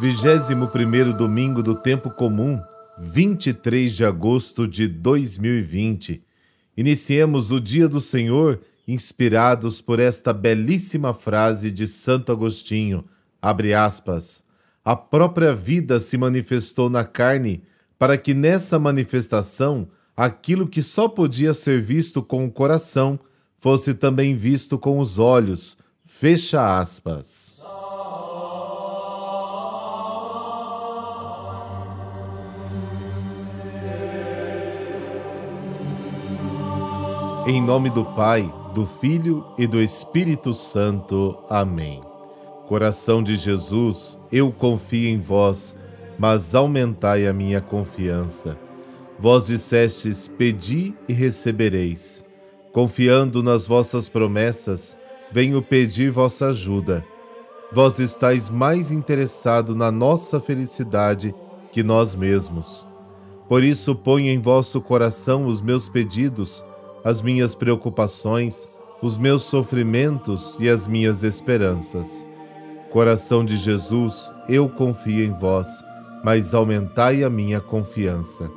21º domingo do tempo comum, 23 de agosto de 2020. Iniciemos o dia do Senhor inspirados por esta belíssima frase de Santo Agostinho, abre aspas: A própria vida se manifestou na carne, para que nessa manifestação aquilo que só podia ser visto com o coração fosse também visto com os olhos. Fecha aspas. Em nome do Pai, do Filho e do Espírito Santo. Amém. Coração de Jesus, eu confio em vós, mas aumentai a minha confiança. Vós dissestes: Pedi e recebereis. Confiando nas vossas promessas, venho pedir vossa ajuda. Vós estáis mais interessado na nossa felicidade que nós mesmos. Por isso, ponho em vosso coração os meus pedidos as minhas preocupações, os meus sofrimentos e as minhas esperanças. Coração de Jesus, eu confio em vós, mas aumentai a minha confiança.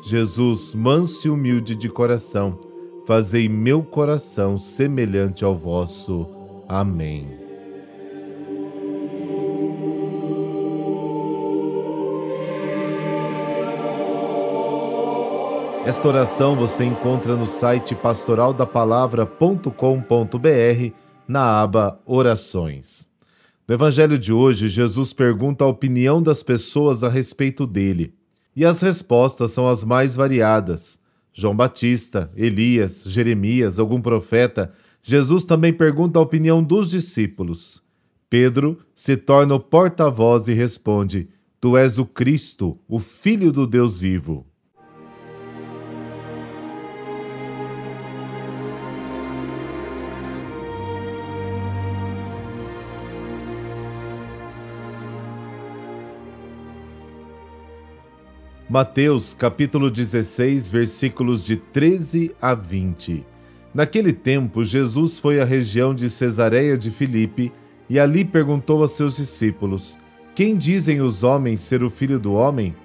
Jesus, manso e humilde de coração, fazei meu coração semelhante ao vosso. Amém. Esta oração você encontra no site pastoraldapalavra.com.br na aba Orações. No Evangelho de hoje, Jesus pergunta a opinião das pessoas a respeito dele. E as respostas são as mais variadas. João Batista, Elias, Jeremias, algum profeta. Jesus também pergunta a opinião dos discípulos. Pedro se torna o porta-voz e responde: Tu és o Cristo, o Filho do Deus vivo. Mateus capítulo 16, versículos de 13 a 20. Naquele tempo, Jesus foi à região de Cesareia de Filipe e ali perguntou a seus discípulos: Quem dizem os homens ser o filho do homem?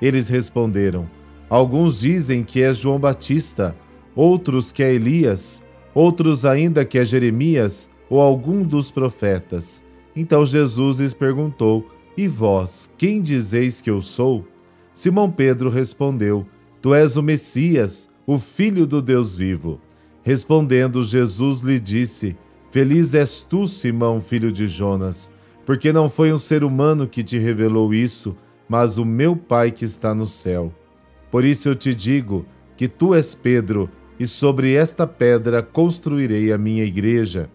Eles responderam: Alguns dizem que é João Batista, outros que é Elias, outros ainda que é Jeremias ou algum dos profetas. Então Jesus lhes perguntou: E vós, quem dizeis que eu sou? Simão Pedro respondeu: Tu és o Messias, o Filho do Deus vivo. Respondendo, Jesus lhe disse: Feliz és tu, Simão, filho de Jonas, porque não foi um ser humano que te revelou isso, mas o meu Pai que está no céu. Por isso eu te digo que tu és Pedro, e sobre esta pedra construirei a minha igreja.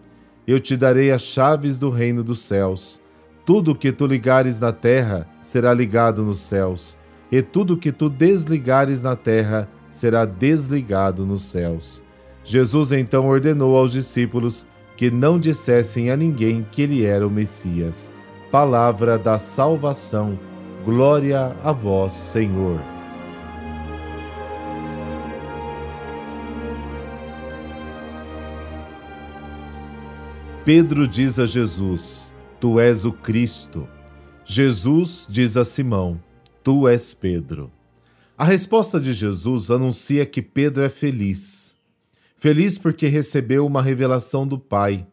Eu te darei as chaves do reino dos céus. Tudo o que tu ligares na terra será ligado nos céus e tudo que tu desligares na terra será desligado nos céus. Jesus então ordenou aos discípulos que não dissessem a ninguém que ele era o Messias. Palavra da salvação. Glória a vós, Senhor. Pedro diz a Jesus: Tu és o Cristo. Jesus diz a Simão: Tu és Pedro. A resposta de Jesus anuncia que Pedro é feliz. Feliz porque recebeu uma revelação do Pai.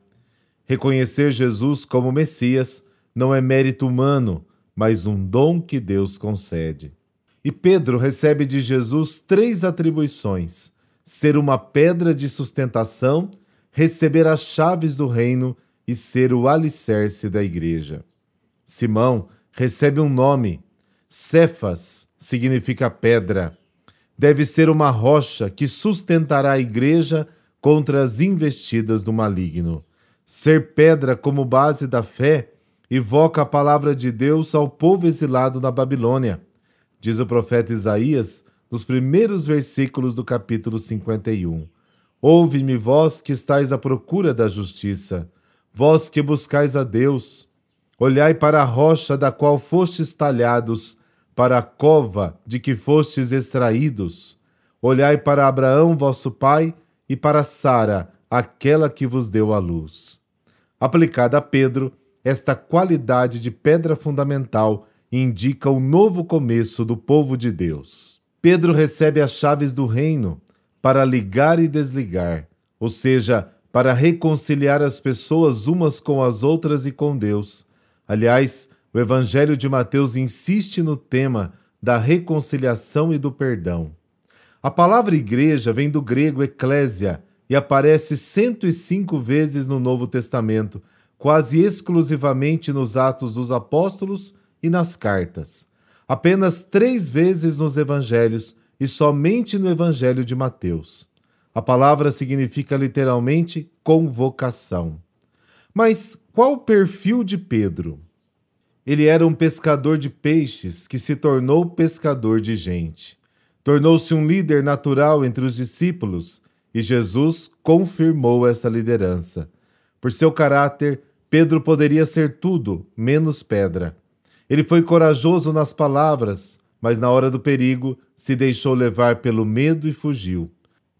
Reconhecer Jesus como Messias não é mérito humano, mas um dom que Deus concede. E Pedro recebe de Jesus três atribuições: ser uma pedra de sustentação, receber as chaves do reino e ser o alicerce da igreja. Simão recebe um nome, Cefas significa pedra. Deve ser uma rocha que sustentará a igreja contra as investidas do maligno. Ser pedra como base da fé evoca a palavra de Deus ao povo exilado na Babilônia. Diz o profeta Isaías nos primeiros versículos do capítulo 51. Ouve-me, vós que estáis à procura da justiça, vós que buscais a Deus. Olhai para a rocha da qual fostes talhados para a cova de que fostes extraídos. Olhai para Abraão, vosso pai, e para Sara, aquela que vos deu a luz. Aplicada a Pedro, esta qualidade de pedra fundamental indica o novo começo do povo de Deus. Pedro recebe as chaves do reino para ligar e desligar, ou seja, para reconciliar as pessoas umas com as outras e com Deus. Aliás, o Evangelho de Mateus insiste no tema da reconciliação e do perdão. A palavra igreja vem do grego eclésia e aparece 105 vezes no Novo Testamento, quase exclusivamente nos Atos dos Apóstolos e nas cartas. Apenas três vezes nos Evangelhos e somente no Evangelho de Mateus. A palavra significa literalmente convocação. Mas qual o perfil de Pedro? Ele era um pescador de peixes que se tornou pescador de gente. Tornou-se um líder natural entre os discípulos e Jesus confirmou essa liderança. Por seu caráter, Pedro poderia ser tudo menos pedra. Ele foi corajoso nas palavras, mas na hora do perigo se deixou levar pelo medo e fugiu.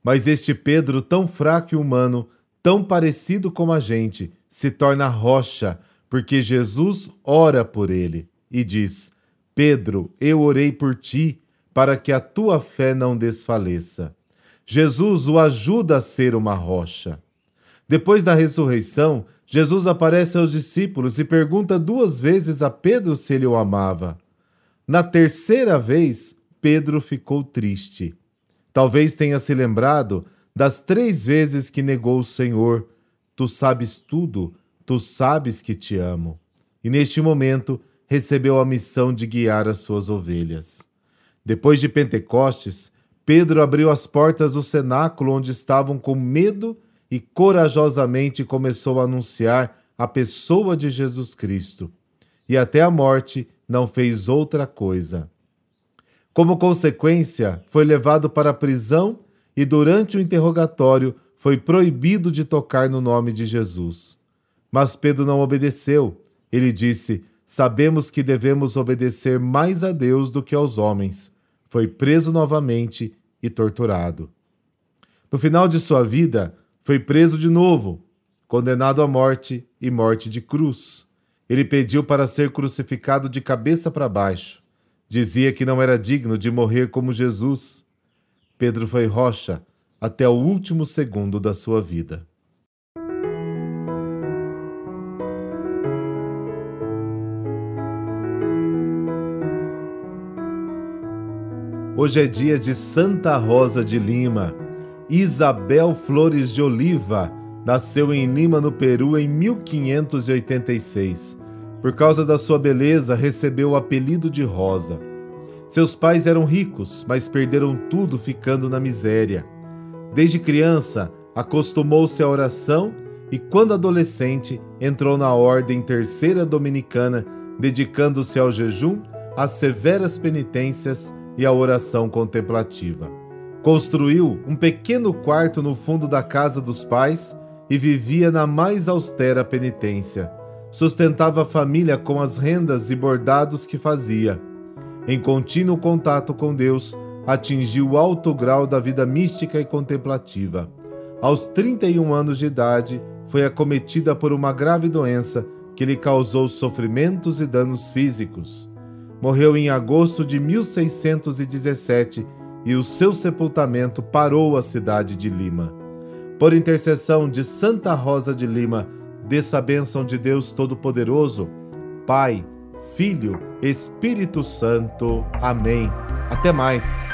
Mas este Pedro, tão fraco e humano, tão parecido com a gente, se torna rocha, porque Jesus ora por ele e diz: Pedro, eu orei por ti para que a tua fé não desfaleça. Jesus o ajuda a ser uma rocha. Depois da ressurreição, Jesus aparece aos discípulos e pergunta duas vezes a Pedro se ele o amava. Na terceira vez, Pedro ficou triste. Talvez tenha se lembrado das três vezes que negou o Senhor: Tu sabes tudo, tu sabes que te amo. E neste momento recebeu a missão de guiar as suas ovelhas. Depois de Pentecostes, Pedro abriu as portas do cenáculo onde estavam com medo e corajosamente começou a anunciar a pessoa de Jesus Cristo. E até a morte não fez outra coisa. Como consequência, foi levado para a prisão e durante o interrogatório foi proibido de tocar no nome de Jesus. Mas Pedro não obedeceu. Ele disse: Sabemos que devemos obedecer mais a Deus do que aos homens foi preso novamente e torturado. No final de sua vida, foi preso de novo, condenado à morte e morte de cruz. Ele pediu para ser crucificado de cabeça para baixo. Dizia que não era digno de morrer como Jesus. Pedro foi rocha até o último segundo da sua vida. Hoje é dia de Santa Rosa de Lima. Isabel Flores de Oliva nasceu em Lima, no Peru, em 1586. Por causa da sua beleza, recebeu o apelido de Rosa. Seus pais eram ricos, mas perderam tudo ficando na miséria. Desde criança, acostumou-se à oração e, quando adolescente, entrou na Ordem Terceira Dominicana, dedicando-se ao jejum, às severas penitências e a oração contemplativa. Construiu um pequeno quarto no fundo da casa dos pais e vivia na mais austera penitência. Sustentava a família com as rendas e bordados que fazia. Em contínuo contato com Deus, atingiu o alto grau da vida mística e contemplativa. Aos 31 anos de idade, foi acometida por uma grave doença que lhe causou sofrimentos e danos físicos morreu em agosto de 1617 e o seu sepultamento parou a cidade de Lima. Por intercessão de Santa Rosa de Lima, dessa bênção de Deus Todo-Poderoso, Pai, Filho, Espírito Santo. Amém. Até mais.